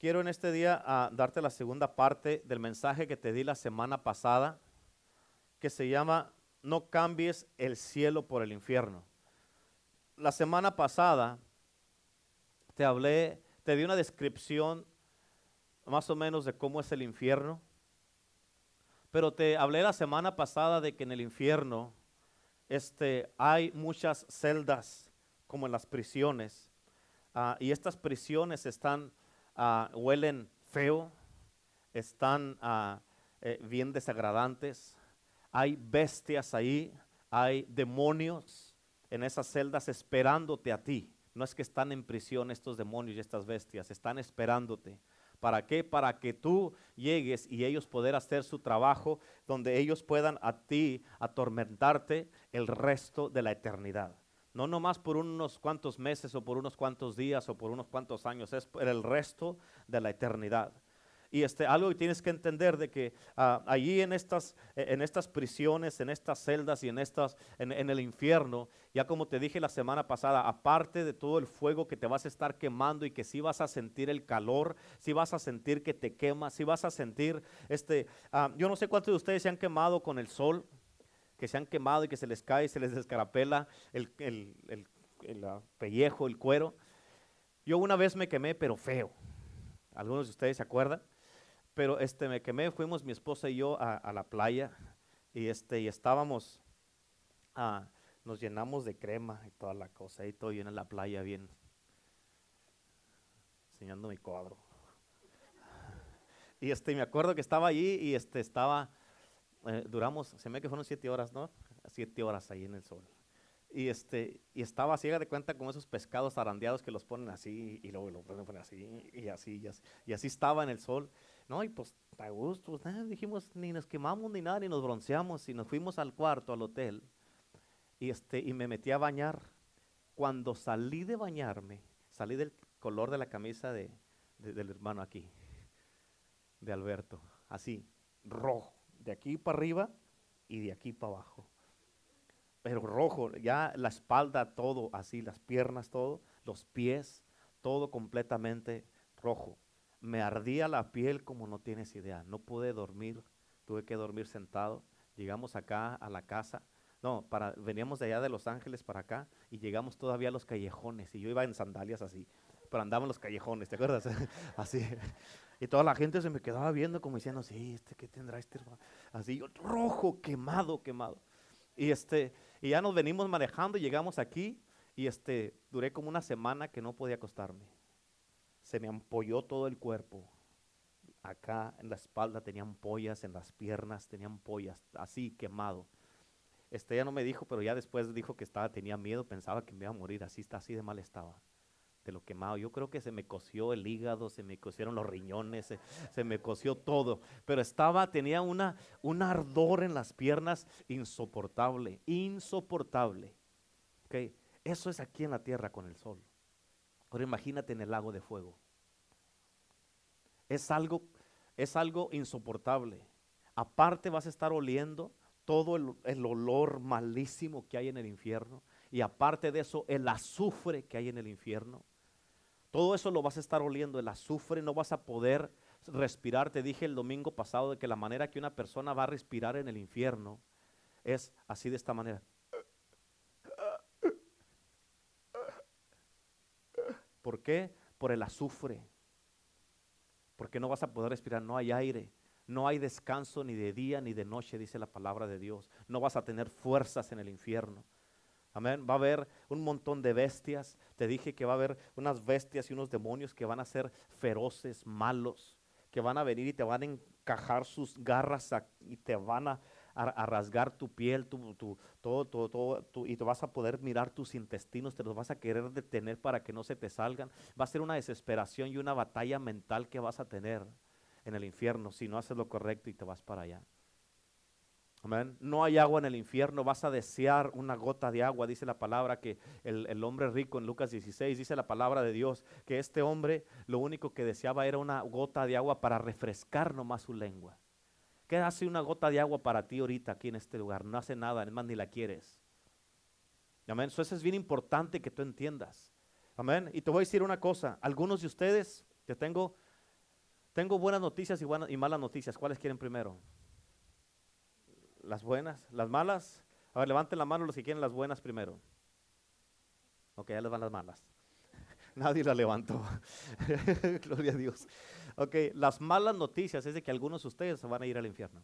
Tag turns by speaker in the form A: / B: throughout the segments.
A: Quiero en este día ah, darte la segunda parte del mensaje que te di la semana pasada, que se llama No cambies el cielo por el infierno. La semana pasada te hablé, te di una descripción más o menos de cómo es el infierno, pero te hablé la semana pasada de que en el infierno este, hay muchas celdas como en las prisiones, ah, y estas prisiones están Ah, huelen feo, están ah, eh, bien desagradantes, hay bestias ahí, hay demonios en esas celdas esperándote a ti. No es que están en prisión estos demonios y estas bestias, están esperándote. ¿Para qué? Para que tú llegues y ellos poder hacer su trabajo donde ellos puedan a ti atormentarte el resto de la eternidad. No nomás por unos cuantos meses o por unos cuantos días o por unos cuantos años, es por el resto de la eternidad. Y este, algo que tienes que entender de que ah, allí en estas, e, en estas prisiones, en estas celdas y en, estas, en, el infierno, ya como te dije la semana pasada, aparte de todo el fuego que te vas a estar quemando y que si vas a sentir el calor, si vas a sentir que te quema, si vas a sentir, este, ah, yo no sé cuántos de ustedes se han quemado con el sol, que se han quemado y que se les cae y se les descarapela el, el, ah, pellejo, el cuero. Yo una vez me quemé, pero feo. Algunos de ustedes se acuerdan. Pero este, me quemé, fuimos mi esposa y yo a, la playa y, este, y estábamos, ah, nos llenamos de crema y toda la cosa y todo lleno en la playa bien, enseñando mi cuadro. Y este, me acuerdo que estaba allí y este, estaba eh, duramos, se me que fueron siete horas, ¿no? Siete horas ahí en el sol. Y, este, y estaba ciega de cuenta con esos pescados arandeados que los ponen así y luego lo ponen así y así, y así, estaba en el sol. No, y pues a gusto, pues, dijimos, ni nos quemamos ni nada, ni nos bronceamos, y nos fuimos al cuarto, al hotel, y, este, y me metí a bañar. Cuando salí de bañarme, salí del color de la camisa de, del hermano aquí, de Alberto, así, rojo de aquí para arriba y de aquí para abajo. Pero rojo, ya la espalda todo así, las piernas todo, los pies, todo completamente rojo. Me ardía la piel como no tienes idea. No pude dormir, tuve que dormir sentado. Llegamos acá a la casa. No, para, veníamos de allá de Los Ángeles para acá y llegamos todavía a los callejones. Y yo iba en sandalias así, pero andaba en los callejones, ¿te acuerdas? así. Y toda la gente se me quedaba viendo como diciendo, sí, este, ¿qué tendrá este hermano? Así, rojo, quemado, quemado. Y, este, y ya nos venimos manejando, llegamos aquí y este, duré como una semana que no podía acostarme. Se me ampolló todo el cuerpo. Acá en la espalda tenían ampollas, en las piernas tenían ampollas, así quemado. Este ya no me dijo, pero ya después dijo que estaba, tenía miedo, pensaba que me iba a morir, así, así de mal estaba de lo quemado. Yo creo que se me coció el hígado, se me cosieron los riñones, se, me coció todo. Pero estaba, tenía una, un ardor en las piernas insoportable, insoportable. Okay. Eso es aquí en la tierra con el sol. Ahora imagínate en el lago de fuego. Es algo, es algo insoportable. Aparte vas a estar oliendo todo el, el olor malísimo que hay en el infierno. Y aparte de eso, el azufre que hay en el infierno. Todo eso lo vas a estar oliendo, el azufre, no vas a poder respirar. Te dije el domingo pasado de que la manera que una persona va a respirar en el infierno es así de esta manera. ¿Por qué? Por el azufre. Porque no vas a poder respirar, no hay aire. No hay descanso ni de día ni de noche, dice la palabra de Dios. No vas a tener fuerzas en el infierno. Amén. Va a haber un montón de bestias. Te dije que va a haber unas bestias y unos demonios que van a ser feroces, malos, que van a venir y te van a encajar sus garras y te van a, rasgar tu piel, tu, todo, todo, todo, y te vas a poder mirar tus intestinos, te los vas a querer detener para que no se te salgan. Va a ser una desesperación y una batalla mental que vas a tener en el infierno si no haces lo correcto y te vas para allá. No hay agua en el infierno, vas a desear una gota de agua, dice la palabra que el, hombre rico en Lucas 16, dice la palabra de Dios, que este hombre lo único que deseaba era una gota de agua para refrescar nomás su lengua. ¿Qué hace una gota de agua para ti ahorita aquí en este lugar? No hace nada, además ni la quieres. Amén. Eso es bien importante que tú entiendas. Amén. Y te voy a decir una cosa, algunos de ustedes, que tengo Tengo buenas noticias y, buenas, y malas noticias. ¿Cuáles quieren primero? Las buenas, las malas. A ver, levanten la mano los que quieren las buenas primero. Ok, ya les van las malas. Nadie la levantó. Gloria a Dios. Ok, las malas noticias es de que algunos de ustedes van a ir al infierno.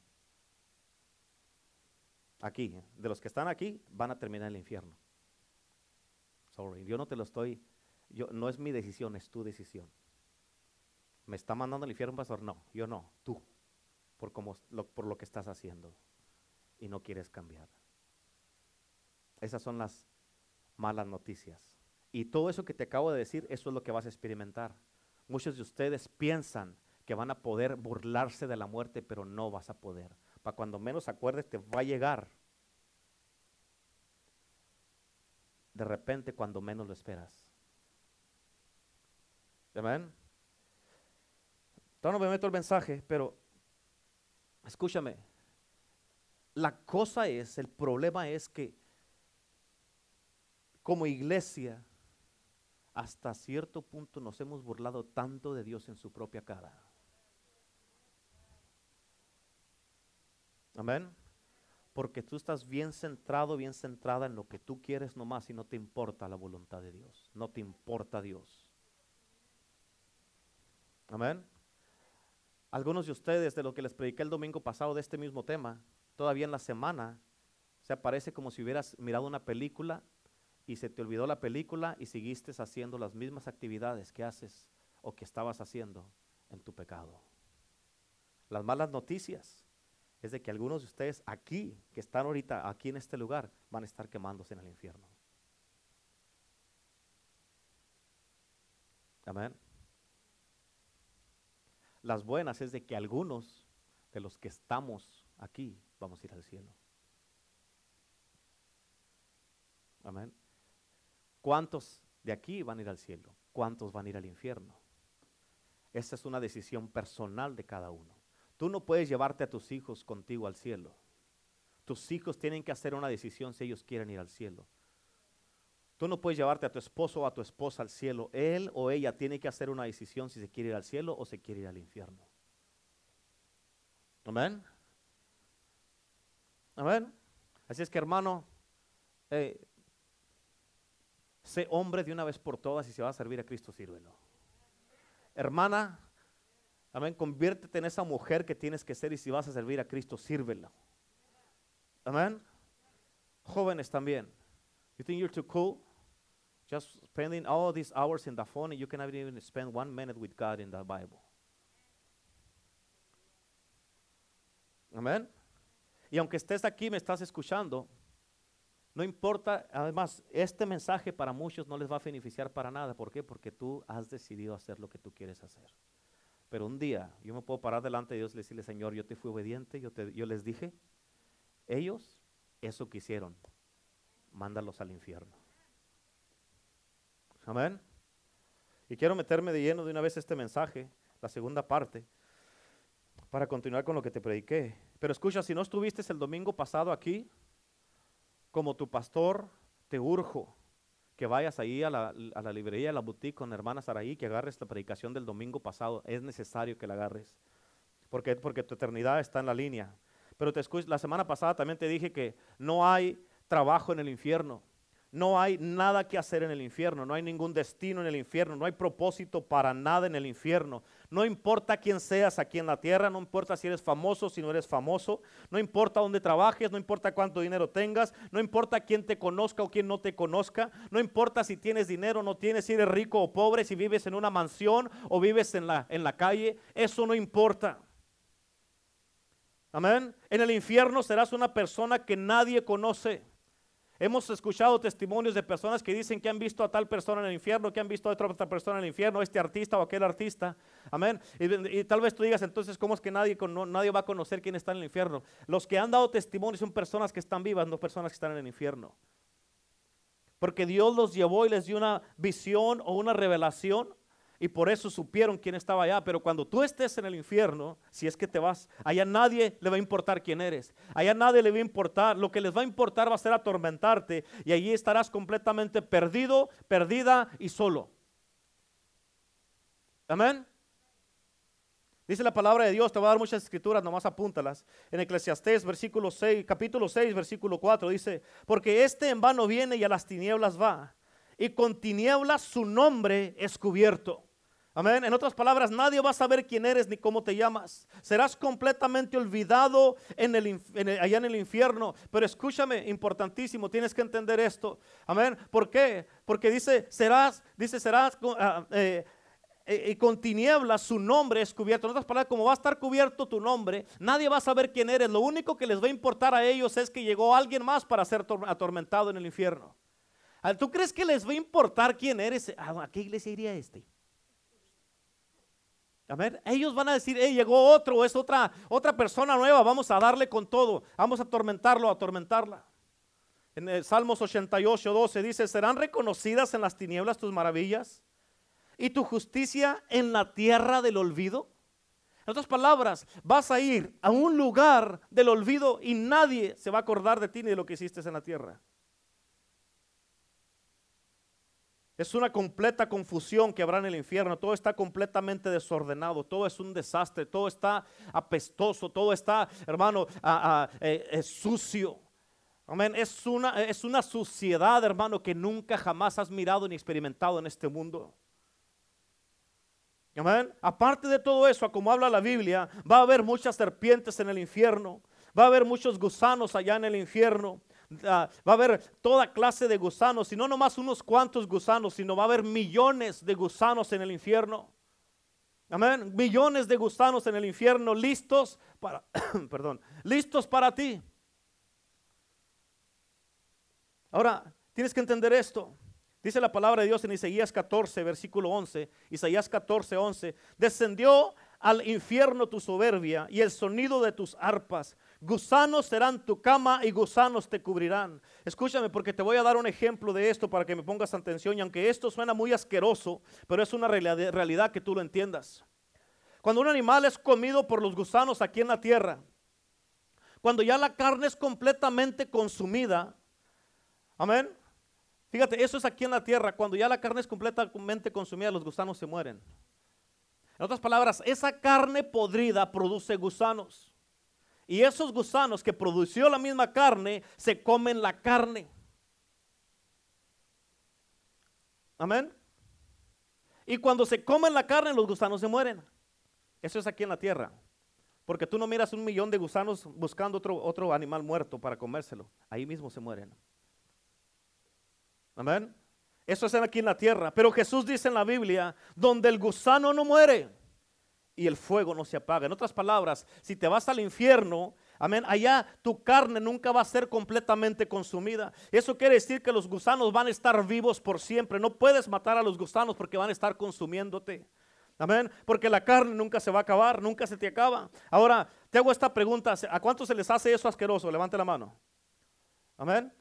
A: Aquí, de los que están aquí, van a terminar el infierno. Sorry, yo no te lo estoy, yo, no es mi decisión, es tu decisión. ¿Me está mandando al infierno, pastor? No, yo no, tú, por, como, por lo que estás haciendo y no quieres cambiar. Esas son las malas noticias. Y todo eso que te acabo de decir, eso es lo que vas a experimentar. Muchos de ustedes piensan que van a poder burlarse de la muerte, pero no vas a poder. Para cuando menos acuerdes, te va a llegar. De repente, cuando menos lo esperas. Amén. Todavía no me meto el mensaje, pero escúchame. La cosa es, el problema es que como iglesia, hasta cierto punto nos hemos burlado tanto de Dios en su propia cara. Amén. Porque tú estás bien centrado, bien centrada en lo que tú quieres nomás y no te importa la voluntad de Dios. No te importa Dios. Amén. Algunos de ustedes, de lo que les prediqué el domingo pasado de este mismo tema, todavía en la semana, se parece como si hubieras mirado una película y se te olvidó la película y seguiste haciendo las mismas actividades que haces o que estabas haciendo en tu pecado. Las malas noticias es de que algunos de ustedes aquí, que están ahorita aquí en este lugar, van a estar quemándose en el infierno. Amén. Las buenas es de que algunos de los que estamos aquí vamos a ir al cielo. Amén. ¿Cuántos de aquí van a ir al cielo? ¿Cuántos van a ir al infierno? Esa es una decisión personal de cada uno. Tú no puedes llevarte a tus hijos contigo al cielo. Tus hijos tienen que hacer una decisión si ellos quieren ir al cielo. Tú no puedes llevarte a tu esposo o a tu esposa al cielo. Él o ella tiene que hacer una decisión si se quiere ir al cielo o se quiere ir al infierno. Amén. Amén. Así es que hermano, eh, Sé hombre de una vez por todas y si va a servir a Cristo, sírvelo. Hermana, amén, conviértete en esa mujer que tienes que ser y si vas a servir a Cristo, sírvelo. Amén. Jóvenes también. You think you're too cool? Just spending all these hours in the phone and you cannot even spend one minute with God in the Bible. Amén. Y aunque estés aquí, me estás escuchando, no importa, además, este mensaje para muchos no les va a beneficiar para nada. ¿Por qué? Porque tú has decidido hacer lo que tú quieres hacer. Pero un día yo me puedo parar delante de Dios y decirle, Señor, yo te fui obediente, yo, te, yo les dije, ellos eso quisieron, mándalos al infierno. Amén. Y quiero meterme de lleno de una vez este mensaje, la segunda parte, para continuar con lo que te prediqué. Pero escucha, si no estuviste el domingo pasado aquí, como tu pastor, te urjo que vayas ahí a la, librería, a la boutique con hermana Saraí, que agarres la predicación del domingo pasado. Es necesario que la agarres. Porque, porque tu eternidad está en la línea. Pero te escucho, la semana pasada también te dije que no hay trabajo en el infierno. No hay nada que hacer en el infierno, no hay ningún destino en el infierno, no hay propósito para nada en el infierno. No importa quién seas aquí en la tierra, no importa si eres famoso, si no eres famoso, no importa dónde trabajes, no importa cuánto dinero tengas, no importa quién te conozca o quién no te conozca, no importa si tienes dinero o no tienes, si eres rico o pobre, si vives en una mansión o vives en la, en la calle, eso no importa. Amén. En el infierno serás una persona que nadie conoce. Hemos escuchado testimonios de personas que dicen que han visto a tal persona en el infierno, que han visto a otra persona en el infierno, este artista o aquel artista. Amén. Y, tal vez tú digas entonces, ¿cómo es que nadie, nadie va a conocer quién está en el infierno? Los que han dado testimonio son personas que están vivas, no personas que están en el infierno. Porque Dios los llevó y les dio una visión o una revelación y por eso supieron quién estaba allá. Pero cuando tú estés en el infierno, si es que te vas, allá nadie le va a importar quién eres. Allá nadie le va a importar. Lo que les va a importar va a ser atormentarte y allí estarás completamente perdido, perdida y solo. Amén. Dice la palabra de Dios, te va a dar muchas escrituras, nomás apúntalas. En Eclesiastés, versículo 6, capítulo 6, versículo 4, dice, porque este en vano viene y a las tinieblas va, y con tinieblas su nombre es cubierto. Amén. En otras palabras, nadie va a saber quién eres ni cómo te llamas. Serás completamente olvidado en el, allá en el infierno. Pero escúchame, importantísimo, tienes que entender esto. Amén. ¿Por qué? Porque dice, serás, dice, serás, uh, eh, eh, y con tinieblas su nombre es cubierto. En otras palabras, como va a estar cubierto tu nombre, nadie va a saber quién eres. Lo único que les va a importar a ellos es que llegó alguien más para ser atormentado en el infierno. Ah, ¿Tú crees que les va a importar quién eres? Ah, ¿A qué iglesia iría este? A ver, ellos van a decir, llegó otro, es otra, otra persona nueva, vamos a darle con todo, vamos a atormentarlo, a atormentarla. En el Salmos 88, 12 dice, ¿serán reconocidas en las tinieblas tus maravillas? y tu justicia en la tierra del olvido? En otras palabras, vas a ir a un lugar del olvido y nadie se va a acordar de ti ni de lo que hiciste en la tierra. Es una completa confusión que habrá en el infierno. Todo está completamente desordenado. Todo es un desastre. Todo está apestoso. Todo está, hermano, eh, sucio. Amén. Es una, es una suciedad, hermano, que nunca jamás has mirado ni experimentado en este mundo. Aparte de todo eso, como habla la Biblia, va a haber muchas serpientes en el infierno, va a haber muchos gusanos allá en el infierno, ah, va a haber toda clase de gusanos, y no nomás unos cuantos gusanos, sino va a haber millones de gusanos en el infierno. Amén. Millones de gusanos en el infierno listos para, perdón, listos para ti. Ahora, tienes que entender esto. Dice la palabra de Dios en Isaías 14, versículo 11. Isaías 14, 11. Descendió al infierno tu soberbia y el sonido de tus arpas. Gusanos serán tu cama y gusanos te cubrirán. Escúchame porque te voy a dar un ejemplo de esto para que me pongas atención. Y aunque esto suena muy asqueroso, pero es una realidad que tú lo entiendas. Cuando un animal es comido por los gusanos aquí en la tierra, cuando ya la carne es completamente consumida, amén, Fíjate, eso es aquí en la tierra. Cuando ya la carne es completamente consumida, los gusanos se mueren. En otras palabras, esa carne podrida produce gusanos. Y esos gusanos que produció la misma carne se comen la carne. Amén. Y cuando se comen la carne, los gusanos se mueren. Eso es aquí en la tierra. Porque tú no miras un millón de gusanos buscando otro, otro animal muerto para comérselo. Ahí mismo se mueren. Amén. Eso es aquí en la tierra. Pero Jesús dice en la Biblia, donde el gusano no muere y el fuego no se apaga. En otras palabras, si te vas al infierno, amén, allá tu carne nunca va a ser completamente consumida. Eso quiere decir que los gusanos van a estar vivos por siempre. No puedes matar a los gusanos porque van a estar consumiéndote. Amén. Porque la carne nunca se va a acabar, nunca se te acaba. Ahora, te hago esta pregunta. ¿A cuántos se les hace eso asqueroso? Levante la mano. Amén.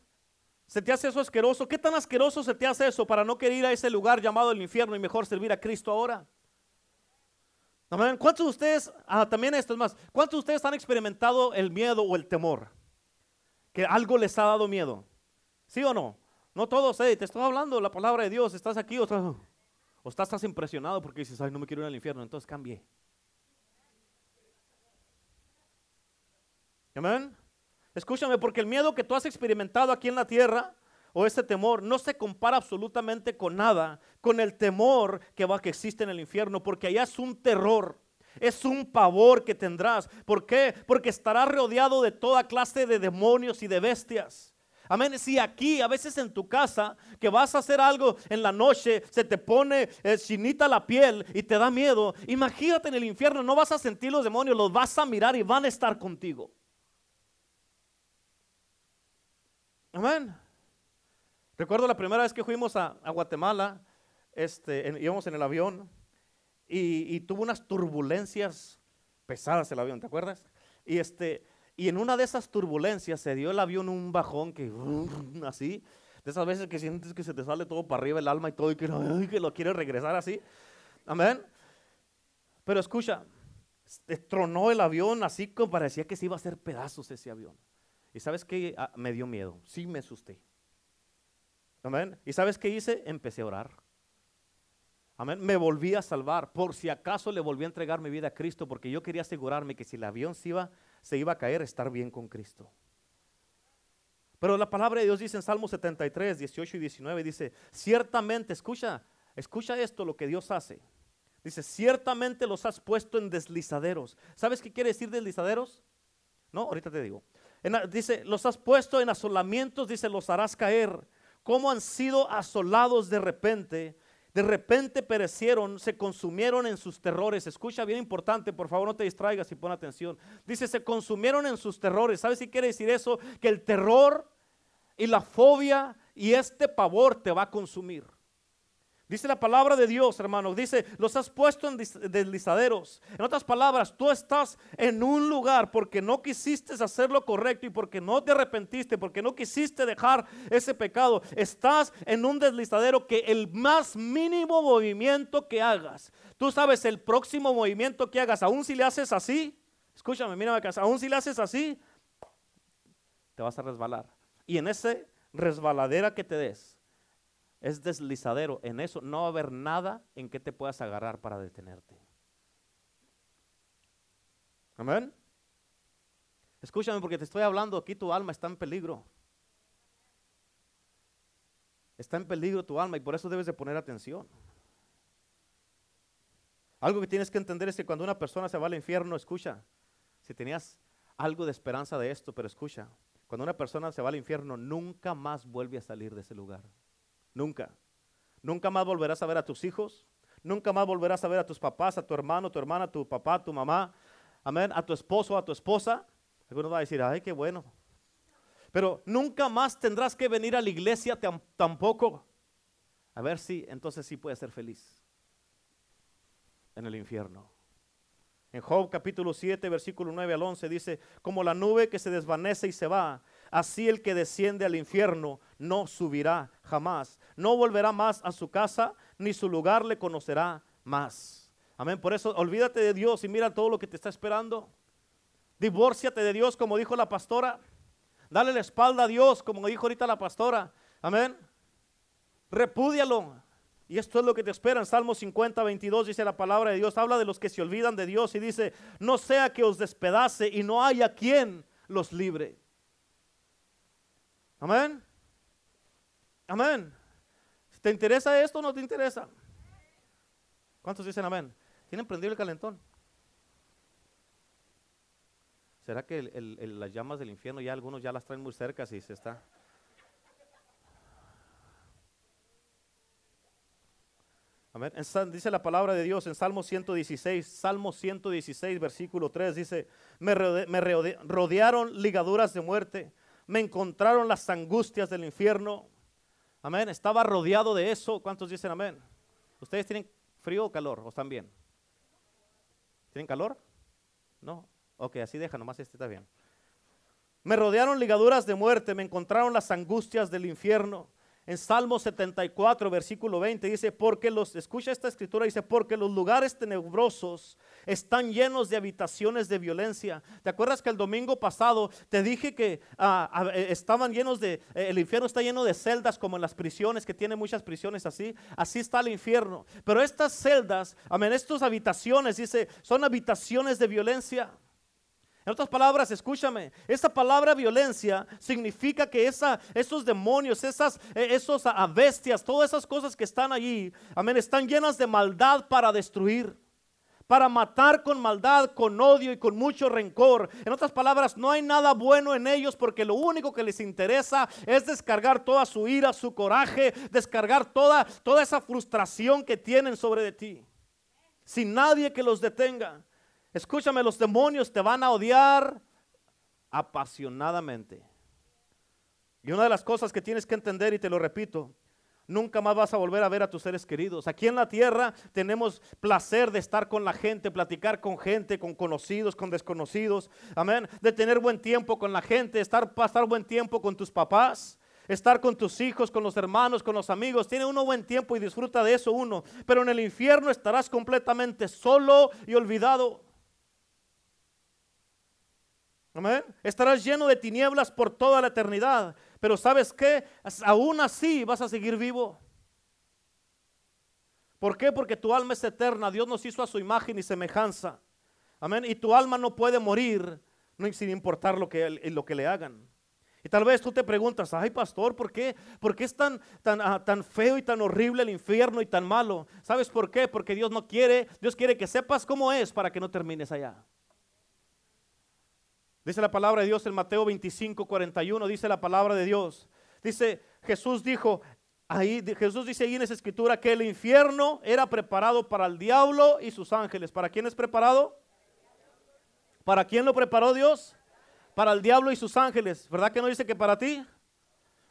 A: ¿Se te hace eso asqueroso? ¿Qué tan asqueroso se te hace eso para no querer ir a ese lugar llamado el infierno y mejor servir a Cristo ahora? ¿Cuántos de ustedes, ah, también esto es más, cuántos de ustedes han experimentado el miedo o el temor? Que algo les ha dado miedo. ¿Sí o no? No todos, te estoy hablando la palabra de Dios, estás aquí o estás, impresionado porque dices, ay, no me quiero ir al infierno, entonces cambie. Amén. Escúchame, porque el miedo que tú has experimentado aquí en la tierra o ese temor no se compara absolutamente con nada con el temor que va que existe en el infierno, porque allá es un terror. Es un pavor que tendrás. ¿Por qué? Porque estarás rodeado de toda clase de demonios y de bestias. Amén. Si aquí, a veces en tu casa, que vas a hacer algo en la noche, se te pone eh, chinita la piel y te da miedo, imagínate en el infierno, no vas a sentir los demonios, los vas a mirar y van a estar contigo. Amén. Recuerdo la primera vez que fuimos a, Guatemala, este, íbamos en el avión y, tuvo unas turbulencias pesadas el avión, ¿te acuerdas? Y, este, y en una de esas turbulencias se dio el avión un bajón que así, de esas veces que sientes que se te sale todo para arriba el alma y todo y que, que lo quieres regresar así. Amén. Pero escucha, tronó el avión así como parecía que se iba a hacer pedazos ese avión. ¿Y sabes qué? Ah, me dio miedo. Sí me asusté. Amén. ¿Y sabes qué hice? Empecé a orar. Amén. Me volví a salvar. Por si acaso le volví a entregar mi vida a Cristo, porque yo quería asegurarme que si el avión se iba, se iba a caer, estar bien con Cristo. Pero la palabra de Dios dice en Salmo 73, 18 y 19, dice, ciertamente, escucha, escucha esto, lo que Dios hace. Dice, ciertamente los has puesto en deslizaderos. ¿Sabes qué quiere decir deslizaderos? No, ahorita te digo. dice, los has puesto en asolamientos, dice, los harás caer. ¿Cómo han sido asolados de repente? De repente perecieron, se consumieron en sus terrores. Escucha bien importante, por favor no te distraigas y pon atención. Dice, se consumieron en sus terrores. ¿Sabes si quiere decir eso? Que el terror y la fobia y este pavor te va a consumir. Dice la palabra de Dios, hermano. Dice, los has puesto en deslizaderos. En otras palabras, tú estás en un lugar porque no quisiste hacer lo correcto y porque no te arrepentiste, porque no quisiste dejar ese pecado. Estás en un deslizadero que el más mínimo movimiento que hagas, tú sabes el próximo movimiento que hagas, aún si le haces así, escúchame, mírame acá, aún si le haces así, te vas a resbalar. Y en ese resbaladera que te des, es deslizadero. En eso no va a haber nada en que te puedas agarrar para detenerte. Amén. Escúchame porque te estoy hablando, aquí tu alma está en peligro. Está en peligro tu alma y por eso debes de poner atención. Algo que tienes que entender es que cuando una persona se va al infierno, escucha, si tenías algo de esperanza de esto, pero escucha, cuando una persona se va al infierno, nunca más vuelve a salir de ese lugar. Nunca. Nunca más volverás a ver a tus hijos. Nunca más volverás a ver a tus papás, a tu hermano, tu hermana, tu papá, tu mamá. Amén. A tu esposo, a tu esposa. Algunos van a decir, ay, qué bueno. Pero nunca más tendrás que venir a la iglesia tampoco. A ver si entonces sí puedes ser feliz en el infierno. En Job capítulo 7, versículo 9 al 11 dice, como la nube que se desvanece y se va, Así el que desciende al infierno no subirá jamás. No volverá más a su casa, ni su lugar le conocerá más. Amén. Por eso olvídate de Dios y mira todo lo que te está esperando. Divórciate de Dios, como dijo la pastora. Dale la espalda a Dios, como dijo ahorita la pastora. Amén. Repúdialo. Y esto es lo que te espera en Salmo 50, 22, dice la palabra de Dios. Habla de los que se olvidan de Dios y dice, no sea que os despedace y no haya quien los libre. Amén. Amén. ¿Te interesa esto o no te interesa? ¿Cuántos dicen amén? ¿Tienen prendido el calentón? ¿Será que las llamas del infierno ya algunos ya las traen muy cerca si se está? Amén. dice la palabra de Dios en Salmo 116, Salmo 116, versículo 3, dice, me, me rodearon ligaduras de muerte me encontraron las angustias del infierno. Amén. Estaba rodeado de eso. ¿Cuántos dicen amén? ¿Ustedes tienen frío o calor? ¿O están bien? ¿Tienen calor? No. Ok, así deja, nomás este está bien. Me rodearon ligaduras de muerte, me encontraron las angustias del infierno. En Salmo 74, versículo 20 dice, porque los, escucha esta escritura, dice, porque los lugares tenebrosos están llenos de habitaciones de violencia. ¿Te acuerdas que el domingo pasado te dije que ah, ah, eh, estaban llenos de, eh, el infierno está lleno de celdas como en las prisiones, que tiene muchas prisiones así? Así está el infierno. Pero estas celdas, amén, estas habitaciones, dice, son habitaciones de violencia. En otras palabras, escúchame, esa palabra violencia significa que esa, esos demonios, esas eh, esos bestias, todas esas cosas que están allí, amén, están llenas de maldad para destruir, para matar con maldad, con odio y con mucho rencor. En otras palabras, no hay nada bueno en ellos porque lo único que les interesa es descargar toda su ira, su coraje, descargar toda, toda esa frustración que tienen sobre de ti, sin nadie que los detenga. Escúchame, los demonios te van a odiar apasionadamente. Y una de las cosas que tienes que entender, y te lo repito, nunca más vas a volver a ver a tus seres queridos. Aquí en la tierra tenemos placer de estar con la gente, platicar con gente, con conocidos, con desconocidos. Amén. De tener buen tiempo con la gente, estar, pasar buen tiempo con tus papás estar con tus hijos, con los hermanos, con los amigos. Tiene uno buen tiempo y disfruta de eso uno. Pero en el infierno estarás completamente solo y olvidado. Amén. Estarás lleno de tinieblas por toda la eternidad. Pero ¿sabes qué? Aún así vas a seguir vivo. ¿Por qué? Porque tu alma es eterna. Dios nos hizo a su imagen y semejanza. Amén. Y tu alma no puede morir sin importar lo que, lo que le hagan. Y tal vez tú te preguntas, ay pastor, ¿por qué? ¿Por qué es tan, tan, ah, tan feo y tan horrible el infierno y tan malo? ¿Sabes por qué? Porque Dios no quiere, Dios quiere que sepas cómo es para que no termines allá. Dice la palabra de Dios en Mateo 25, 41, dice la palabra de Dios. Dice, Jesús dijo, ahí, Jesús dice ahí en esa escritura que el infierno era preparado para el diablo y sus ángeles. ¿Para quién es preparado? ¿Para quién lo preparó Dios? para el diablo y sus ángeles. ¿Verdad que no dice que para ti?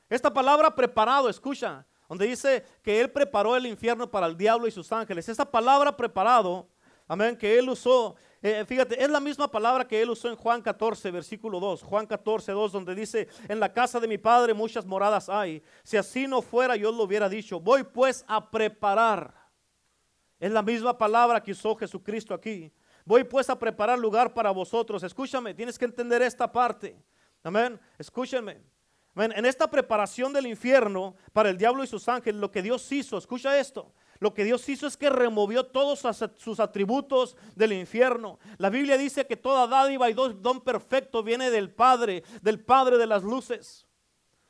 A: Esta palabra preparado, escucha, donde dice que Él preparó el infierno para el diablo y sus ángeles. Esa palabra preparado, amén, que Él usó, eh, fíjate, es la misma palabra que Él usó en Juan 14, versículo 2. Juan 14, 2, donde dice, en la casa de mi Padre muchas moradas hay. Si así no fuera, yo lo hubiera dicho. Voy pues a preparar. Es la misma palabra que usó Jesucristo aquí. Voy pues a preparar lugar para vosotros. Escúchame, tienes que entender esta parte. Amén. Escúchame. En esta preparación del infierno para el diablo y sus ángeles, lo que Dios hizo, escucha esto, lo que Dios hizo es que removió todos sus atributos del infierno. La Biblia dice que toda dádiva y don perfecto viene del Padre, del Padre de las luces.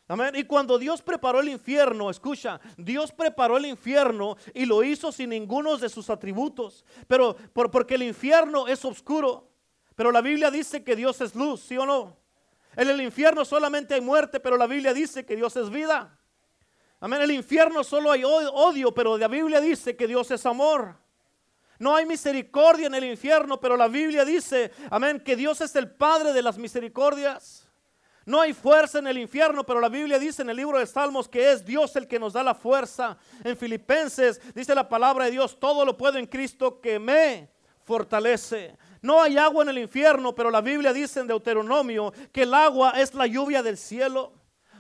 A: Amén. Y cuando Dios preparó el infierno, escucha, Dios preparó el infierno y lo hizo sin ninguno de sus atributos. Pero por, porque el infierno es oscuro. Pero la Biblia dice que Dios es luz, ¿sí o no? En el infierno solamente hay muerte, pero la Biblia dice que Dios es vida. Amén. En el infierno solo hay odio, pero la Biblia dice que Dios es amor. No hay misericordia en el infierno, pero la Biblia dice, amén, que Dios es el Padre de las misericordias. No hay fuerza en el infierno, pero la Biblia dice en el libro de Salmos que es Dios el que nos da la fuerza. En Filipenses dice la palabra de Dios, todo lo puedo en Cristo que me fortalece. No hay agua en el infierno, pero la Biblia dice en Deuteronomio que el agua es la lluvia del cielo.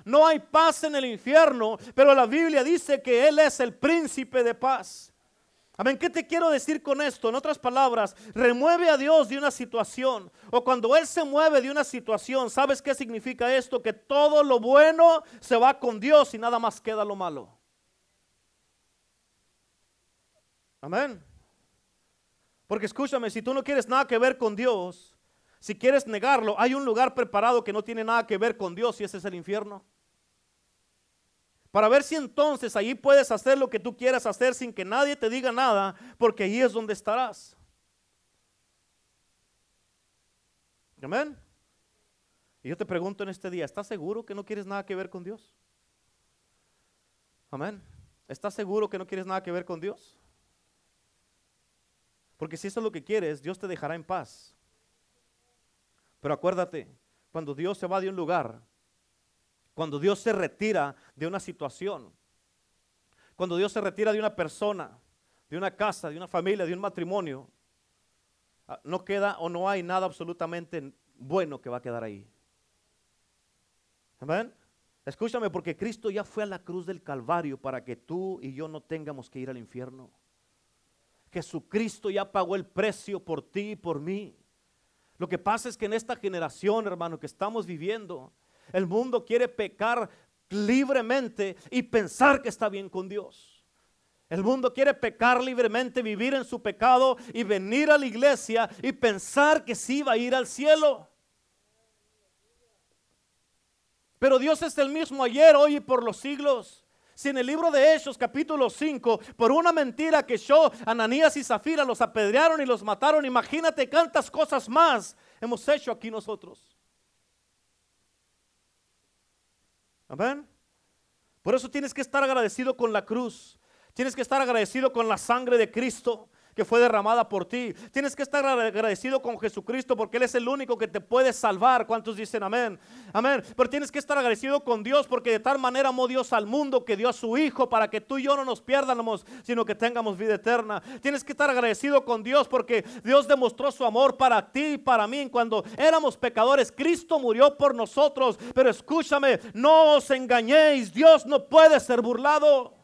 A: No hay paz en el infierno, pero la Biblia dice que Él es el príncipe de paz. Amén, ¿qué te quiero decir con esto? En otras palabras, remueve a Dios de una situación. O cuando Él se mueve de una situación, ¿sabes qué significa esto? Que todo lo bueno se va con Dios y nada más queda lo malo. Amén. Porque escúchame, si tú no quieres nada que ver con Dios, si quieres negarlo, hay un lugar preparado que no tiene nada que ver con Dios y ese es el infierno. Para ver si entonces allí puedes hacer lo que tú quieras hacer sin que nadie te diga nada, porque allí es donde estarás. Amén. Y yo te pregunto en este día, ¿estás seguro que no quieres nada que ver con Dios? Amén. ¿Estás seguro que no quieres nada que ver con Dios? Porque si eso es lo que quieres, Dios te dejará en paz. Pero acuérdate, cuando Dios se va de un lugar, cuando Dios se retira de una situación, cuando Dios se retira de una persona, de una casa, de una familia, de un matrimonio, ah, no queda o no hay nada absolutamente bueno que va a quedar ahí. Amén. Escúchame, porque Cristo ya fue a la cruz del Calvario para que tú y yo no tengamos que ir al infierno. Jesucristo ya pagó el precio por ti y por mí. Lo que pasa es que en esta generación, hermano, que estamos viviendo, el mundo quiere pecar libremente y pensar que está bien con Dios. El mundo quiere pecar libremente, vivir en su pecado y venir a la iglesia y pensar que sí va a ir al cielo. Pero Dios es el mismo ayer, hoy y por los siglos. Si en el libro de Hechos capítulo 5, por una mentira que yo, Ananías y Zafira los apedrearon y los mataron, imagínate cuántas cosas más hemos hecho aquí nosotros. Por eso tienes que estar agradecido con la cruz. Tienes que estar agradecido con la sangre de Cristo que fue derramada por ti. Tienes que estar agradecido con Jesucristo porque Él es el único que te puede salvar. ¿Cuántos dicen amén? Amén. Pero tienes que estar agradecido con Dios porque de tal manera amó Dios al mundo que dio a su Hijo para que tú y yo no nos pierdamos, sino que tengamos vida eterna. Tienes que estar agradecido con Dios porque Dios demostró su amor para ti y para mí. Cuando éramos pecadores, Cristo murió por nosotros. Pero escúchame, no os engañéis, Dios no puede ser burlado.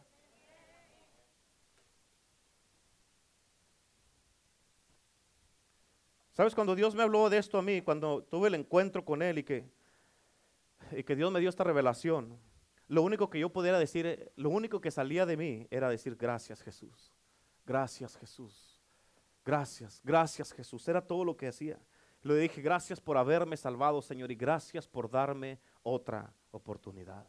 A: ¿Sabes cuando Dios me habló de esto a mí, cuando tuve el encuentro con Él y que, y que Dios me dio esta revelación? Lo único que yo pudiera decir, lo único que salía de mí era decir gracias Jesús. Gracias Jesús. Gracias, gracias Jesús. Era todo lo que hacía. Le dije, gracias por haberme salvado, Señor, y gracias por darme otra oportunidad.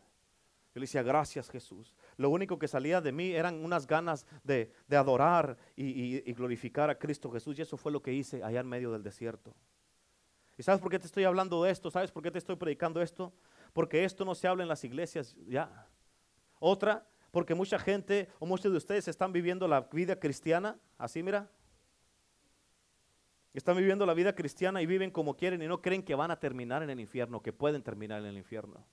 A: Yo le decía, gracias Jesús. Lo único que salía de mí eran unas ganas de, adorar y, y, glorificar a Cristo Jesús. Y eso fue lo que hice allá en medio del desierto. ¿Y sabes por qué te estoy hablando de esto? ¿Sabes por qué te estoy predicando esto? Porque esto no se habla en las iglesias ya. Otra, porque mucha gente o muchos de ustedes están viviendo la vida cristiana, así mira, están viviendo la vida cristiana y viven como quieren y no creen que van a terminar en el infierno, que pueden terminar en el infierno.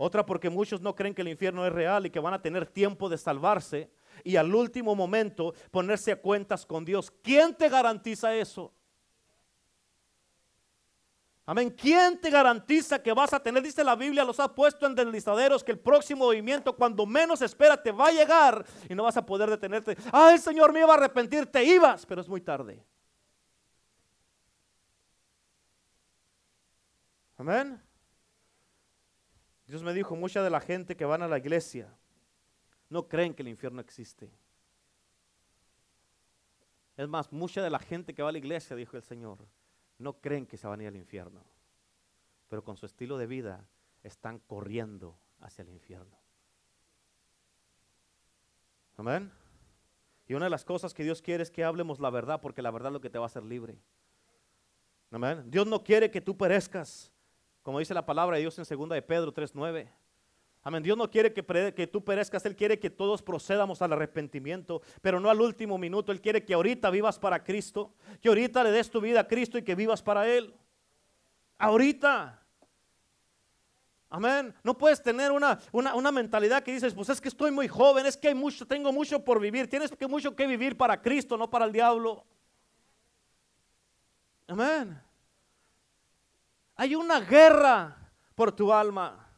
A: Otra porque muchos no creen que el infierno es real y que van a tener tiempo de salvarse y al último momento ponerse a cuentas con Dios. ¿Quién te garantiza eso? Amén. ¿Quién te garantiza que vas a tener? Dice la Biblia, los ha puesto en deslizaderos que el próximo movimiento, cuando menos espera, te va a llegar y no vas a poder detenerte. Ah, el Señor me iba a arrepentir, te ibas, pero es muy tarde. Amén. Dios me dijo, mucha de la gente que van a la iglesia no creen que el infierno existe. Es más, mucha de la gente que va a la iglesia, dijo el Señor, no creen que se van a ir al infierno. Pero con su estilo de vida están corriendo hacia el infierno. Amén. Y una de las cosas que Dios quiere es que hablemos la verdad, porque la verdad es lo que te va a hacer libre. Amén. Dios no quiere que tú perezcas. Como dice la palabra de Dios en 2 de Pedro 3.9. Amén. Dios no quiere que, tú perezcas, Él quiere que todos procedamos al arrepentimiento, pero no al último minuto. Él quiere que ahorita vivas para Cristo, que ahorita le des tu vida a Cristo y que vivas para Él. Ahorita. Amén. No puedes tener una, una, mentalidad que dices, pues es que estoy muy joven, es que hay mucho, tengo mucho por vivir. Tienes mucho que vivir para Cristo, no para el diablo. Amén. Hay una guerra por tu alma.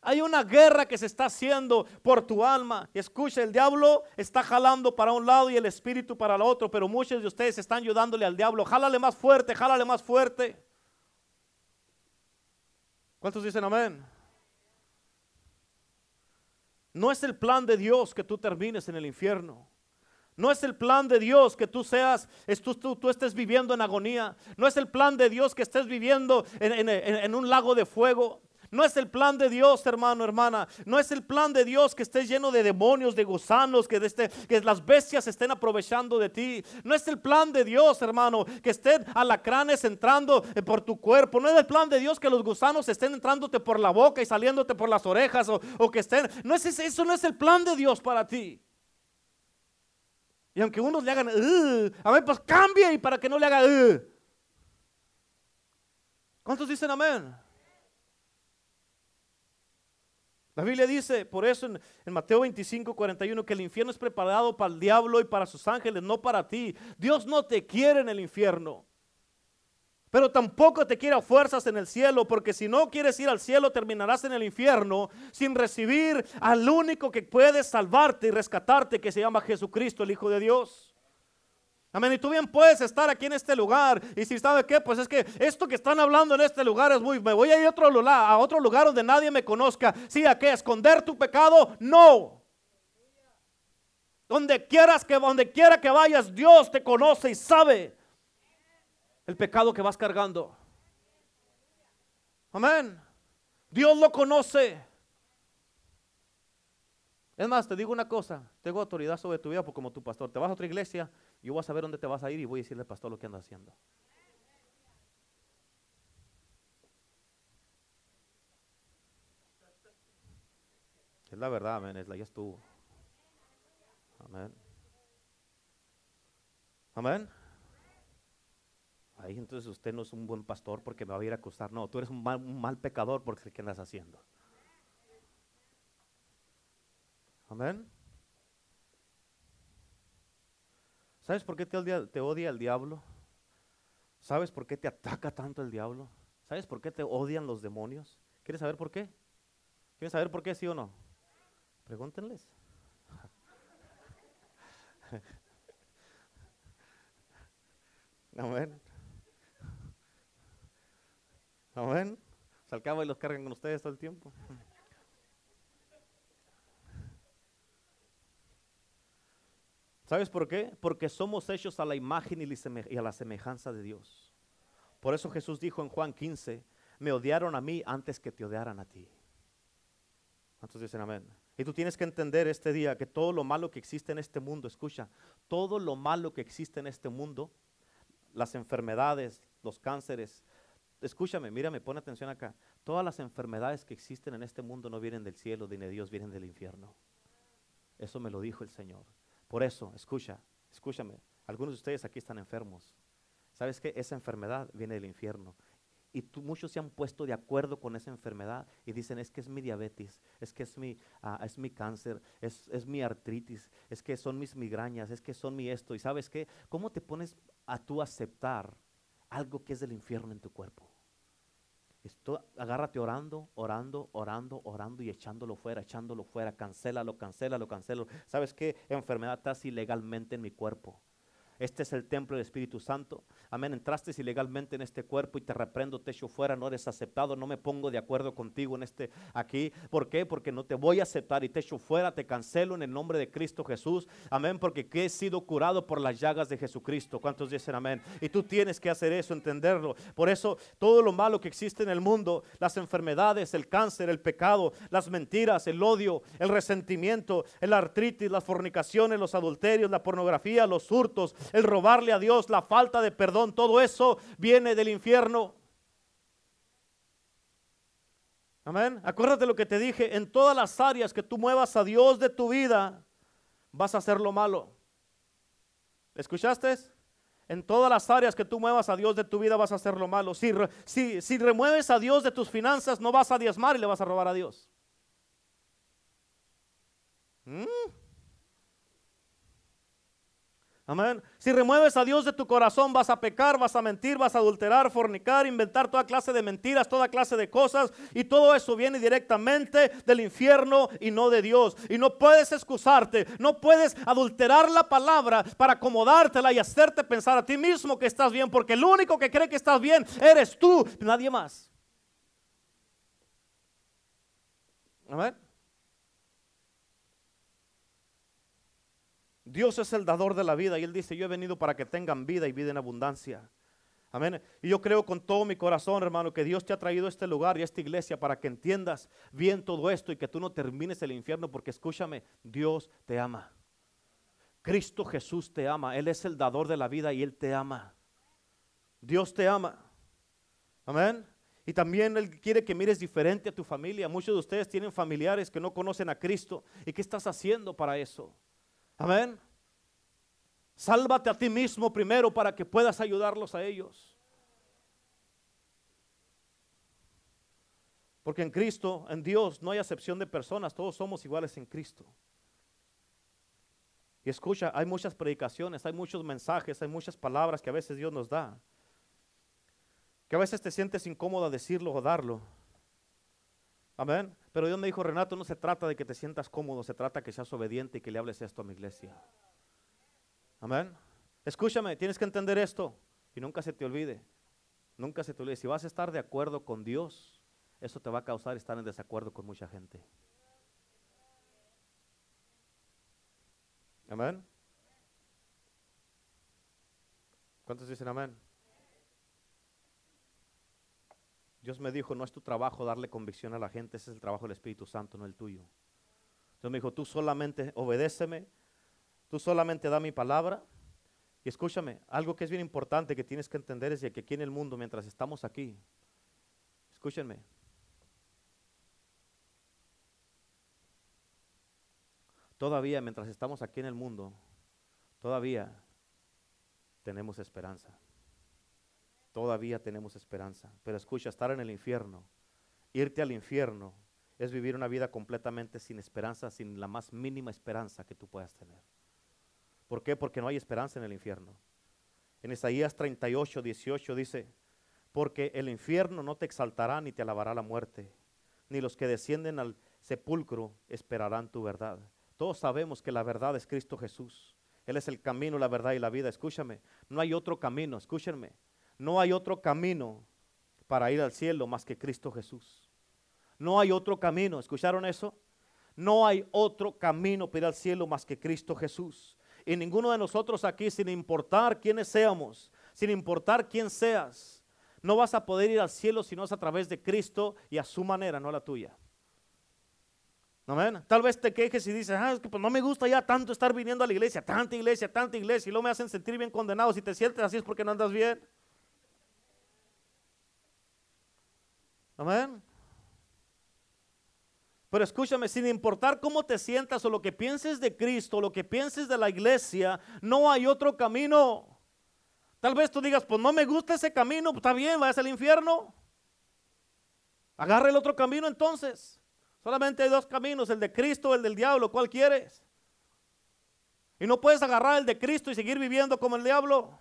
A: Hay una guerra que se está haciendo por tu alma. Escucha, el diablo está jalando para un lado y el espíritu para el otro, pero muchos de ustedes están ayudándole al diablo. Jálale más fuerte, jálale más fuerte. ¿Cuántos dicen amén? No es el plan de Dios que tú termines en el infierno. No es el plan de Dios que tú seas, tú, tú, estés viviendo en agonía. No es el plan de Dios que estés viviendo en, un lago de fuego. No es el plan de Dios, hermano, hermana. No es el plan de Dios que estés lleno de demonios, de gusanos, que, este, que las bestias estén aprovechando de ti. No es el plan de Dios, hermano, que estén alacranes entrando eh, por tu cuerpo. No es el plan de Dios que los gusanos estén entrándote por la boca y saliéndote por las orejas o, o que estén. No es, eso no es el plan de Dios para ti. Y aunque unos le hagan, a ver, pues cambie y para que no le haga, ¿cuántos dicen amén? La Biblia dice, por eso en, en, Mateo 25, 41, que el infierno es preparado para el diablo y para sus ángeles, no para ti. Dios no te quiere en el infierno. Pero tampoco te quiere a fuerzas en el cielo, porque si no quieres ir al cielo, terminarás en el infierno sin recibir al único que puede salvarte y rescatarte, que se llama Jesucristo, el Hijo de Dios. Amén. Y tú bien puedes estar aquí en este lugar. Y si sabe qué, pues es que esto que están hablando en este lugar es muy. Me voy a ir a otro lugar, a otro lugar donde nadie me conozca. ¿Sí? ¿A qué? ¿Esconder tu pecado? No. Donde quieras que, donde quiera que vayas, Dios te conoce y sabe el pecado que vas cargando. Amén. Dios lo conoce. Es más, te digo una cosa, tengo autoridad sobre tu vida porque como tu pastor, te vas a otra iglesia, yo voy a saber dónde te vas a ir y voy a decirle al pastor lo que anda haciendo. Es la verdad, amén, es la ya estuvo. Amén. Amén. Ahí entonces usted no es un buen pastor porque me va a ir a acusar. No, tú eres un mal, pecador porque ¿qué andas haciendo? Amén. ¿Sabes por qué te odia, te odia el diablo? ¿Sabes por qué te ataca tanto el diablo? ¿Sabes por qué te odian los demonios? ¿Quieres saber por qué? ¿Quieres saber por qué, sí o no? Pregúntenles. Amén. Amén. Al cabo y los cargan con ustedes todo el tiempo. ¿Sabes por qué? Porque somos hechos a la imagen y a la semejanza de Dios. Por eso Jesús dijo en Juan 15, me odiaron a mí antes que te odiaran a ti. ¿Cuántos dicen amén? Y tú tienes que entender este día que todo lo malo que existe en este mundo, escucha, todo lo malo que existe en este mundo, las enfermedades, los cánceres, escúchame, mírame, pon atención acá. Todas las enfermedades que existen en este mundo no vienen del cielo ni de Dios, vienen del infierno. Eso me lo dijo el Señor. Por eso, escucha, escúchame, algunos de ustedes aquí están enfermos. ¿Sabes qué? Esa enfermedad viene del infierno. Y muchos se han puesto de acuerdo con esa enfermedad y dicen, es que es mi diabetes, es que es mi, ah, es mi cáncer, es, es, mi artritis, es que son mis migrañas, es que son mi esto. ¿Y sabes qué? ¿Cómo te pones a tú aceptar algo que es del infierno en tu cuerpo? Esto, agárrate orando, orando, orando, orando y echándolo fuera, echándolo fuera. Cancélalo, cancélalo, cancélalo. ¿Sabes qué? Enfermedad estás ilegalmente en mi cuerpo. Este es el templo del Espíritu Santo. Amén. Entraste ilegalmente en este cuerpo y te reprendo, te echo fuera, no eres aceptado, no me pongo de acuerdo contigo en este aquí. ¿Por qué? Porque no te voy a aceptar y te echo fuera, te cancelo en el nombre de Cristo Jesús. Amén. Porque he sido curado por las llagas de Jesucristo. ¿Cuántos dicen amén? Y tú tienes que hacer eso, entenderlo. Por eso todo lo malo que existe en el mundo, las enfermedades, el cáncer, el pecado, las mentiras, el odio, el resentimiento, el artritis, las fornicaciones, los adulterios, la pornografía, los hurtos, el robarle a Dios, la falta de perdón, todo eso viene del infierno. Amén. Acuérdate lo que te dije, en todas las áreas que tú muevas a Dios de tu vida, vas a hacer lo malo. ¿Escuchaste? En todas las áreas que tú muevas a Dios de tu vida vas a hacer lo malo. Si, si, si remueves a Dios de tus finanzas, no vas a diezmar y le vas a robar a Dios. ¿Mm? Amén. Si remueves a Dios de tu corazón, vas a pecar, vas a mentir, vas a adulterar, fornicar, inventar toda clase de mentiras, toda clase de cosas. Y todo eso viene directamente del infierno y no de Dios. Y no puedes excusarte, no puedes adulterar la palabra para acomodártela y hacerte pensar a ti mismo que estás bien, porque el único que cree que estás bien eres tú, nadie más. Amén. Dios es el dador de la vida y Él dice, yo he venido para que tengan vida y vida en abundancia. Amén. Y yo creo con todo mi corazón, hermano, que Dios te ha traído a este lugar y a esta iglesia para que entiendas bien todo esto y que tú no termines el infierno, porque escúchame, Dios te ama. Cristo Jesús te ama. Él es el dador de la vida y Él te ama. Dios te ama. Amén. Y también Él quiere que mires diferente a tu familia. Muchos de ustedes tienen familiares que no conocen a Cristo. ¿Y qué estás haciendo para eso? Amén. Sálvate a ti mismo primero para que puedas ayudarlos a ellos. Porque en Cristo, en Dios, no hay acepción de personas, todos somos iguales en Cristo. Y escucha, hay muchas predicaciones, hay muchos mensajes, hay muchas palabras que a veces Dios nos da. Que a veces te sientes incómodo decirlo o darlo. Amén. Pero Dios me dijo, Renato, no se trata de que te sientas cómodo, se trata que seas obediente y que le hables esto a mi iglesia. Amén. Escúchame, tienes que entender esto y nunca se te olvide. Nunca se te olvide. Si vas a estar de acuerdo con Dios, eso te va a causar estar en desacuerdo con mucha gente. Amén. ¿Cuántos dicen amén? Dios me dijo, no es tu trabajo darle convicción a la gente, ese es el trabajo del Espíritu Santo, no el tuyo. Dios me dijo, tú solamente obedéceme, tú solamente da mi palabra. Y escúchame, algo que es bien importante que tienes que entender es que aquí en el mundo, mientras estamos aquí, escúchenme, todavía mientras estamos aquí en el mundo, todavía tenemos esperanza. Todavía tenemos esperanza. Pero escucha, estar en el infierno, irte al infierno, es vivir una vida completamente sin esperanza, sin la más mínima esperanza que tú puedas tener. ¿Por qué? Porque no hay esperanza en el infierno. En Isaías 38, 18 dice, porque el infierno no te exaltará ni te alabará la muerte, ni los que descienden al sepulcro esperarán tu verdad. Todos sabemos que la verdad es Cristo Jesús. Él es el camino, la verdad y la vida. Escúchame, no hay otro camino, escúchenme. No hay otro camino para ir al cielo más que Cristo Jesús. No hay otro camino. ¿Escucharon eso? No hay otro camino para ir al cielo más que Cristo Jesús. Y ninguno de nosotros aquí, sin importar quiénes seamos, sin importar quién seas, no vas a poder ir al cielo si no es a través de Cristo y a su manera, no a la tuya. Amén. Tal vez te quejes y dices, ah, es que pues no me gusta ya tanto estar viniendo a la iglesia, tanta iglesia, tanta iglesia, y luego me hacen sentir bien condenado. Si te sientes así es porque no andas bien. Amén. Pero escúchame, sin importar cómo te sientas o lo que pienses de Cristo, lo que pienses de la iglesia, no hay otro camino. Tal vez tú digas, pues no me gusta ese camino, pues está bien, vayas al infierno. Agarra el otro camino entonces. Solamente hay dos caminos, el de Cristo o el del diablo. ¿Cuál quieres? Y no puedes agarrar el de Cristo y seguir viviendo como el diablo.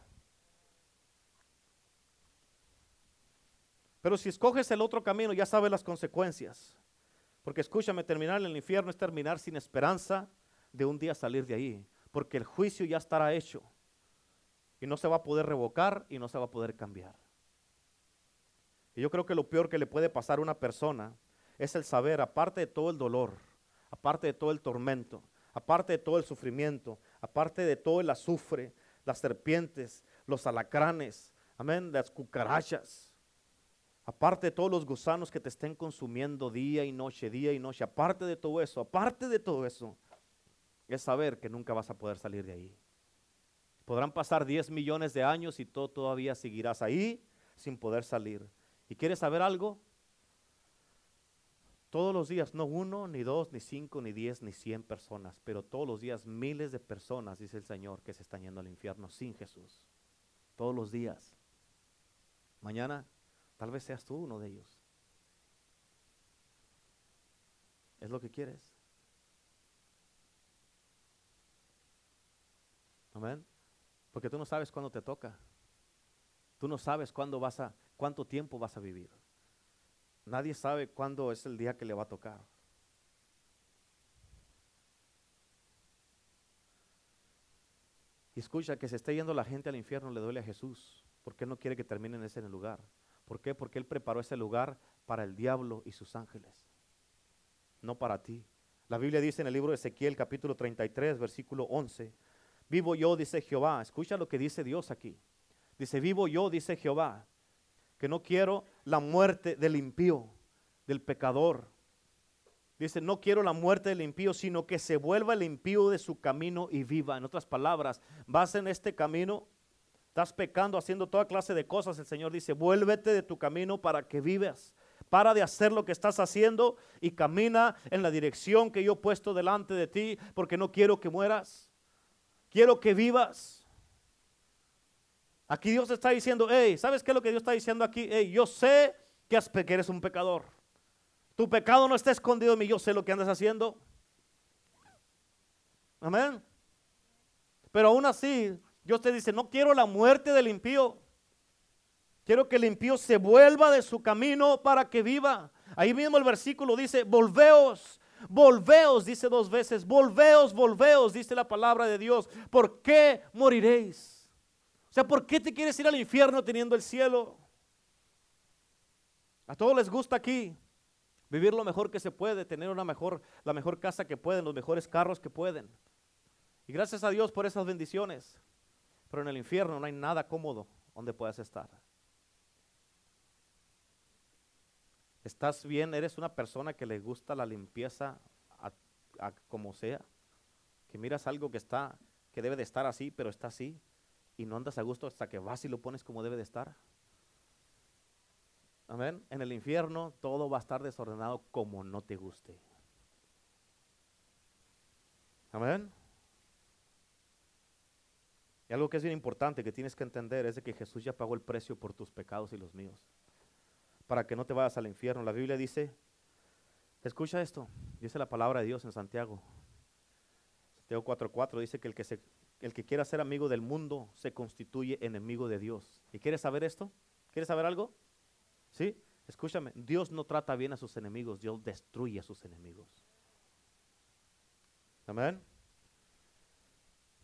A: Pero si escoges el otro camino, ya sabes las consecuencias. Porque escúchame, terminar en el infierno es terminar sin esperanza de un día salir de ahí. Porque el juicio ya estará hecho. Y no se va a poder revocar y no se va a poder cambiar. Y yo creo que lo peor que le puede pasar a una persona es el saber, aparte de todo el dolor, aparte de todo el tormento, aparte de todo el sufrimiento, aparte de todo el azufre, las serpientes, los alacranes, amén, las cucarachas, aparte de todos los gusanos que te estén consumiendo día y noche, día y noche, aparte de todo eso, aparte de todo eso, es saber que nunca vas a poder salir de ahí. Podrán pasar 10 millones de años y tú todavía seguirás ahí sin poder salir. ¿Y quieres saber algo? Todos los días, no uno, ni dos, ni cinco, ni diez, ni cien personas, pero todos los días miles de personas, dice el Señor, que se están yendo al infierno sin Jesús. Todos los días. Mañana tal vez seas tú uno de ellos. ¿Es lo que quieres? Amén. Porque tú no sabes cuándo te toca. Tú no sabes cuándo vas a, cuánto tiempo vas a vivir. Nadie sabe cuándo es el día que le va a tocar. Y escucha que se esté yendo la gente al infierno le duele a Jesús, porque Él no quiere que terminen ese en el lugar. ¿Por qué? Porque Él preparó ese lugar para el diablo y sus ángeles, no para ti. La Biblia dice en el libro de Ezequiel capítulo 33, versículo 11, vivo yo, dice Jehová, escucha lo que dice Dios aquí. Dice, vivo yo, dice Jehová, que no quiero la muerte del impío, del pecador. Dice, no quiero la muerte del impío, sino que se vuelva el impío de su camino y viva. En otras palabras, vas en este camino, estás pecando, haciendo toda clase de cosas. El Señor dice, vuélvete de tu camino para que vivas. Para de hacer lo que estás haciendo y camina en la dirección que yo he puesto delante de ti, porque no quiero que mueras. Quiero que vivas. Aquí Dios está diciendo, hey, ¿sabes qué es lo que Dios está diciendo aquí? Hey, yo sé que, eres un pecador. Tu pecado no está escondido en mí, yo sé lo que andas haciendo. Amén. Pero aún así, Dios te dice, no quiero la muerte del impío. Quiero que el impío se vuelva de su camino para que viva. Ahí mismo el versículo dice, volveos, volveos, dice dos veces, volveos, volveos, dice la palabra de Dios. ¿Por qué moriréis? O sea, ¿por qué te quieres ir al infierno teniendo el cielo? A todos les gusta aquí vivir lo mejor que se puede, tener una mejor, la mejor casa que pueden, los mejores carros que pueden. Y gracias a Dios por esas bendiciones. Pero en el infierno no hay nada cómodo donde puedas estar. ¿Estás bien? ¿Eres una persona que le gusta la limpieza como sea? Que miras algo que está, que debe de estar así, pero está así y no andas a gusto hasta que vas y lo pones como debe de estar. Amén. En el infierno todo va a estar desordenado como no te guste. Amén. Y algo que es bien importante que tienes que entender es de que Jesús ya pagó el precio por tus pecados y los míos. Para que no te vayas al infierno. La Biblia dice, escucha esto, dice la palabra de Dios en Santiago. Santiago 4.4 dice que el que el que quiera ser amigo del mundo se constituye enemigo de Dios. ¿Y quieres saber esto? ¿Quieres saber algo? ¿Sí? Escúchame, Dios no trata bien a sus enemigos, Dios destruye a sus enemigos. Amén.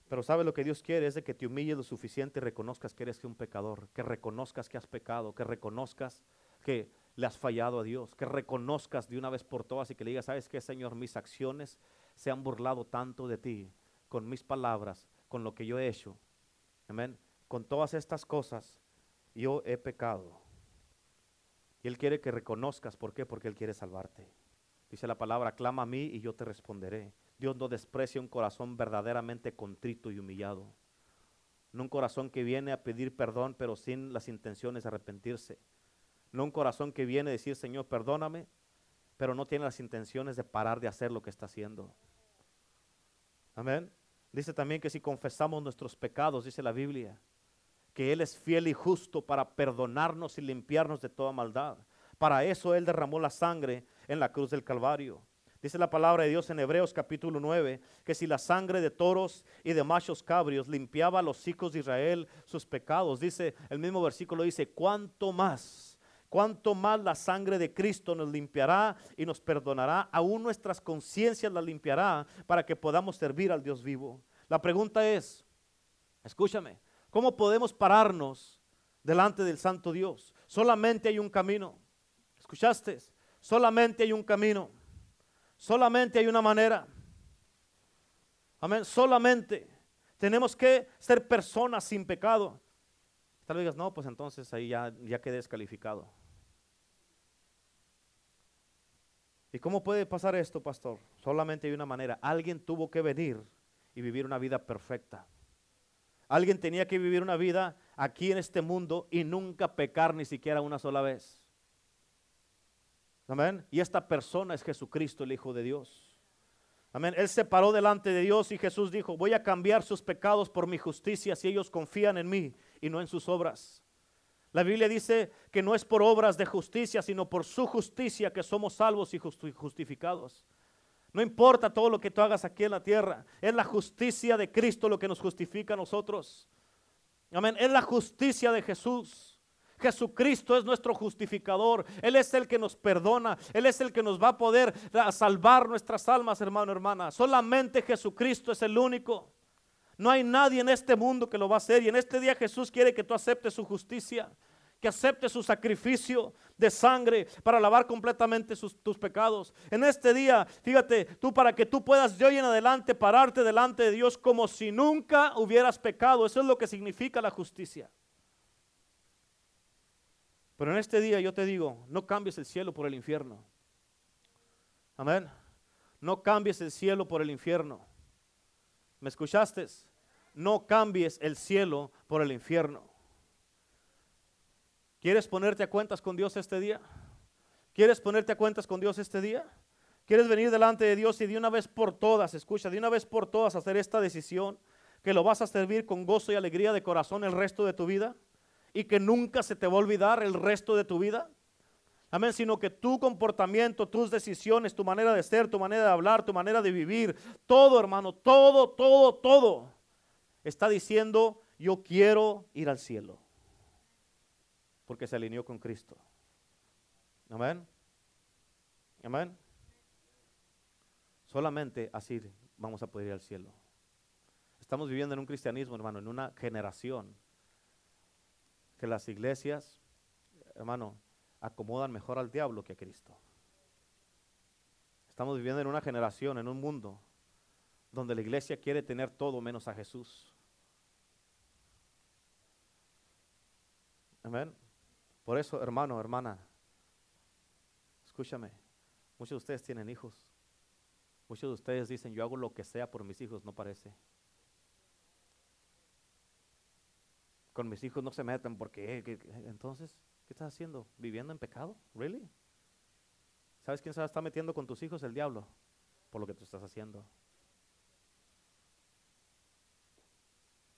A: Pero sabe lo que Dios quiere es de que te humilles lo suficiente y reconozcas que eres un pecador, que reconozcas que has pecado, que reconozcas que le has fallado a Dios, que reconozcas de una vez por todas y que le digas, ¿sabes qué, Señor? Mis acciones se han burlado tanto de ti con mis palabras, con lo que yo he hecho. Amén. Con todas estas cosas yo he pecado. Y Él quiere que reconozcas. ¿Por qué? Porque Él quiere salvarte. Dice la palabra, clama a mí y yo te responderé. Dios no desprecia un corazón verdaderamente contrito y humillado. No un corazón que viene a pedir perdón pero sin las intenciones de arrepentirse. No un corazón que viene a decir, Señor, perdóname, pero no tiene las intenciones de parar de hacer lo que está haciendo. Amén. Dice también que si confesamos nuestros pecados, dice la Biblia, que Él es fiel y justo para perdonarnos y limpiarnos de toda maldad. Para eso Él derramó la sangre en la cruz del Calvario. Dice la palabra de Dios en Hebreos capítulo 9, que si la sangre de toros y de machos cabrios limpiaba a los hijos de Israel sus pecados, dice el mismo versículo, dice, ¿cuánto más? cuánto más la sangre de Cristo nos limpiará y nos perdonará, aún nuestras conciencias la limpiará para que podamos servir al Dios vivo. La pregunta es, escúchame, ¿cómo podemos pararnos delante del Santo Dios? Solamente hay un camino. ¿Escuchaste? Solamente hay un camino. Solamente hay una manera. Amén. Solamente tenemos que ser personas sin pecado. Tal vez digas, no, pues entonces ahí ya, ya quedé descalificado. ¿Y cómo puede pasar esto, pastor? Solamente hay una manera. Alguien tuvo que venir y vivir una vida perfecta. Alguien tenía que vivir una vida aquí en este mundo y nunca pecar ni siquiera una sola vez. Amén. Y esta persona es Jesucristo, el Hijo de Dios. Amén. Él se paró delante de Dios y Jesús dijo, voy a cambiar sus pecados por mi justicia si ellos confían en mí y no en sus obras. La Biblia dice que no es por obras de justicia, sino por su justicia que somos salvos y justificados. No importa todo lo que tú hagas aquí en la tierra, es la justicia de Cristo lo que nos justifica a nosotros. Amén, es la justicia de Jesús. Jesucristo es nuestro justificador. Él es el que nos perdona. Él es el que nos va a poder salvar nuestras almas, hermano, hermana. Solamente Jesucristo es el único. No hay nadie en este mundo que lo va a hacer. Y en este día Jesús quiere que tú aceptes su justicia, que aceptes su sacrificio de sangre para lavar completamente tus pecados. En este día, fíjate, tú para que tú puedas de hoy en adelante pararte delante de Dios como si nunca hubieras pecado. Eso es lo que significa la justicia. Pero en este día yo te digo, no cambies el cielo por el infierno. Amén. No cambies el cielo por el infierno. ¿Me escuchaste? No cambies el cielo por el infierno. ¿Quieres ponerte a cuentas con Dios este día? ¿Quieres ponerte a cuentas con Dios este día? ¿Quieres venir delante de Dios y de una vez por todas, escucha, de una vez por todas hacer esta decisión que lo vas a servir con gozo y alegría de corazón el resto de tu vida y que nunca se te va a olvidar el resto de tu vida? Amén, sino que tu comportamiento, tus decisiones, tu manera de ser, tu manera de hablar, tu manera de vivir, todo hermano, todo, todo, todo, está diciendo, yo quiero ir al cielo. Porque se alineó con Cristo. Amén. Amén. Solamente así vamos a poder ir al cielo. Estamos viviendo en un cristianismo, hermano, en una generación que las iglesias, hermano, acomodan mejor al diablo que a Cristo. Estamos viviendo en una generación, en un mundo, donde la iglesia quiere tener todo menos a Jesús. Amén. Por eso, hermano, hermana, escúchame, muchos de ustedes tienen hijos. Muchos de ustedes dicen, yo hago lo que sea por mis hijos, no parece. Con mis hijos no se meten porque, entonces, ¿Qué estás haciendo? ¿Viviendo en pecado? ¿Really? ¿Sabes quién se está metiendo con tus hijos? El diablo, por lo que tú estás haciendo.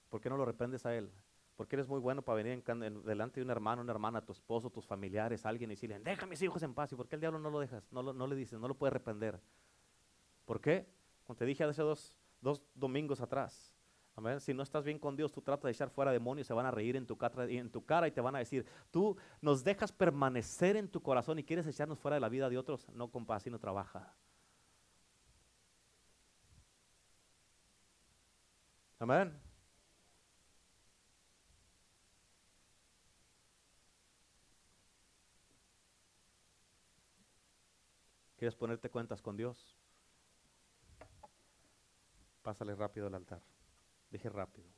A: ¿Por qué no lo reprendes a él? Porque eres muy bueno para venir delante de un hermano, una hermana, tu esposo, tus familiares, alguien y decirle, deja a mis hijos en paz. ¿Y por qué el diablo no lo dejas? No, no le dices, no lo puedes reprender. ¿Por qué? Como te dije hace dos, dos domingos atrás, si no estás bien con Dios, tú tratas de echar fuera demonios, se van a reír en tu, en tu cara y te van a decir, tú nos dejas permanecer en tu corazón y quieres echarnos fuera de la vida de otros. No, compa, así no trabaja. Amén. ¿Quieres ponerte cuentas con Dios? Pásale rápido al altar. Dije rápido.